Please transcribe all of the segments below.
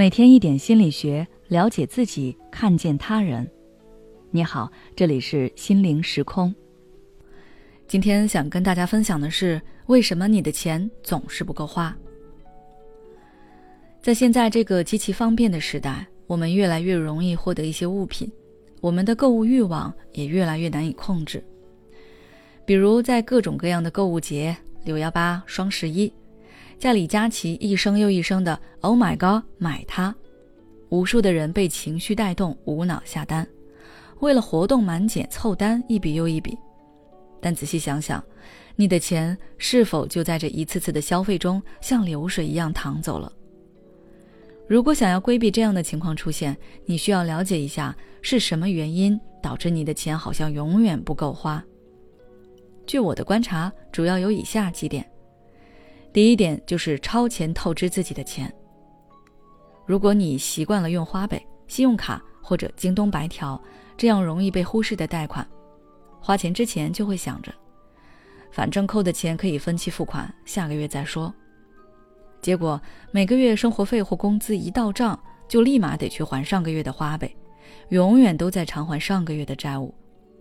每天一点心理学，了解自己，看见他人。你好，这里是心灵时空。今天想跟大家分享的是，为什么你的钱总是不够花？在现在这个极其方便的时代，我们越来越容易获得一些物品，我们的购物欲望也越来越难以控制。比如在各种各样的购物节，六幺八、双十一。在李佳琦一声又一声的 “Oh my God”，买它，无数的人被情绪带动，无脑下单，为了活动满减凑单，一笔又一笔。但仔细想想，你的钱是否就在这一次次的消费中像流水一样淌走了？如果想要规避这样的情况出现，你需要了解一下是什么原因导致你的钱好像永远不够花。据我的观察，主要有以下几点。第一点就是超前透支自己的钱。如果你习惯了用花呗、信用卡或者京东白条这样容易被忽视的贷款，花钱之前就会想着，反正扣的钱可以分期付款，下个月再说。结果每个月生活费或工资一到账，就立马得去还上个月的花呗，永远都在偿还上个月的债务，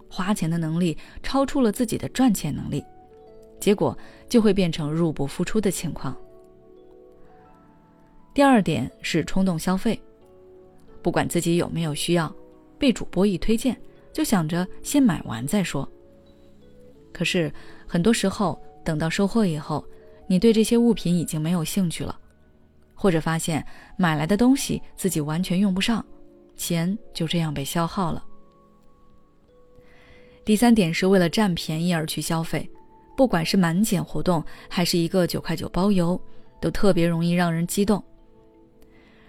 花钱的能力超出了自己的赚钱能力。结果就会变成入不敷出的情况。第二点是冲动消费，不管自己有没有需要，被主播一推荐，就想着先买完再说。可是很多时候，等到收货以后，你对这些物品已经没有兴趣了，或者发现买来的东西自己完全用不上，钱就这样被消耗了。第三点是为了占便宜而去消费。不管是满减活动，还是一个九块九包邮，都特别容易让人激动。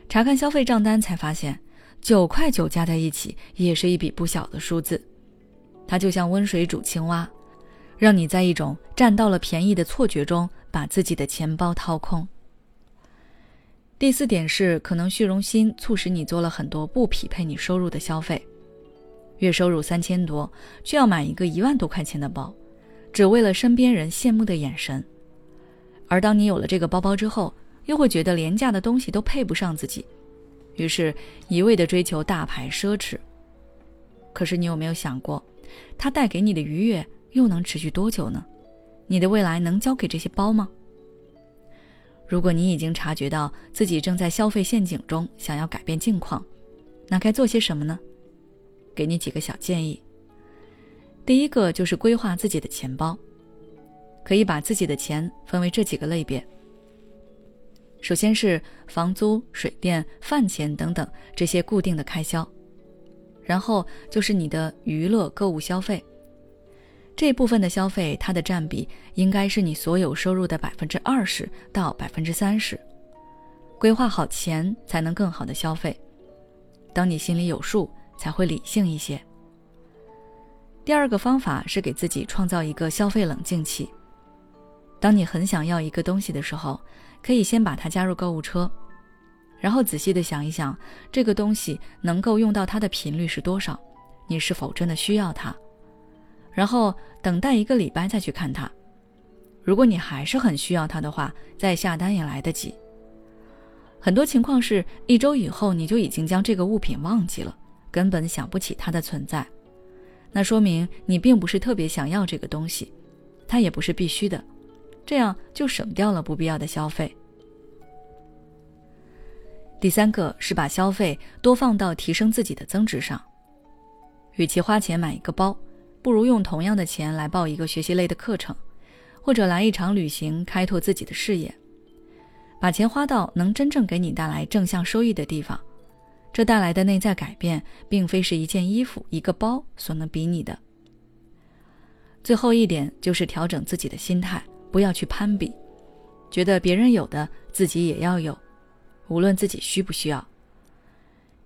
查看消费账单才发现，九块九加在一起也是一笔不小的数字。它就像温水煮青蛙，让你在一种占到了便宜的错觉中，把自己的钱包掏空。第四点是，可能虚荣心促使你做了很多不匹配你收入的消费。月收入三千多，却要买一个一万多块钱的包。只为了身边人羡慕的眼神，而当你有了这个包包之后，又会觉得廉价的东西都配不上自己，于是一味的追求大牌奢侈。可是你有没有想过，它带给你的愉悦又能持续多久呢？你的未来能交给这些包吗？如果你已经察觉到自己正在消费陷阱中，想要改变境况，那该做些什么呢？给你几个小建议。第一个就是规划自己的钱包，可以把自己的钱分为这几个类别。首先是房租、水电、饭钱等等这些固定的开销，然后就是你的娱乐、购物消费。这部分的消费，它的占比应该是你所有收入的百分之二十到百分之三十。规划好钱，才能更好的消费。当你心里有数，才会理性一些。第二个方法是给自己创造一个消费冷静期。当你很想要一个东西的时候，可以先把它加入购物车，然后仔细的想一想，这个东西能够用到它的频率是多少，你是否真的需要它？然后等待一个礼拜再去看它。如果你还是很需要它的话，再下单也来得及。很多情况是一周以后你就已经将这个物品忘记了，根本想不起它的存在。那说明你并不是特别想要这个东西，它也不是必须的，这样就省掉了不必要的消费。第三个是把消费多放到提升自己的增值上，与其花钱买一个包，不如用同样的钱来报一个学习类的课程，或者来一场旅行，开拓自己的视野，把钱花到能真正给你带来正向收益的地方。这带来的内在改变，并非是一件衣服、一个包所能比拟的。最后一点就是调整自己的心态，不要去攀比，觉得别人有的自己也要有，无论自己需不需要。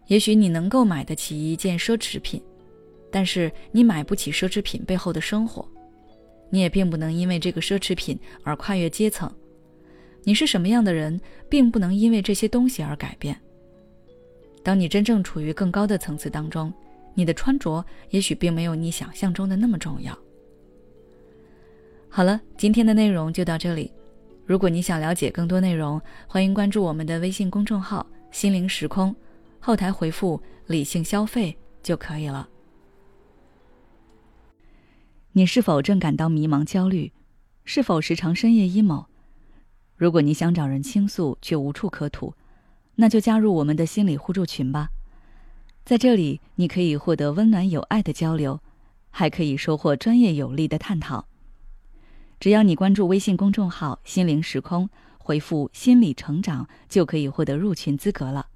也许你能够买得起一件奢侈品，但是你买不起奢侈品背后的生活，你也并不能因为这个奢侈品而跨越阶层。你是什么样的人，并不能因为这些东西而改变。当你真正处于更高的层次当中，你的穿着也许并没有你想象中的那么重要。好了，今天的内容就到这里。如果你想了解更多内容，欢迎关注我们的微信公众号“心灵时空，后台回复“理性消费”就可以了。你是否正感到迷茫、焦虑？是否时常深夜 emo？如果你想找人倾诉却无处可吐，那就加入我们的心理互助群吧。在这里，你可以获得温暖有爱的交流，还可以收获专业有力的探讨。只要你关注微信公众号“心灵时空”。回复“心理成长”就可以获得入群资格了。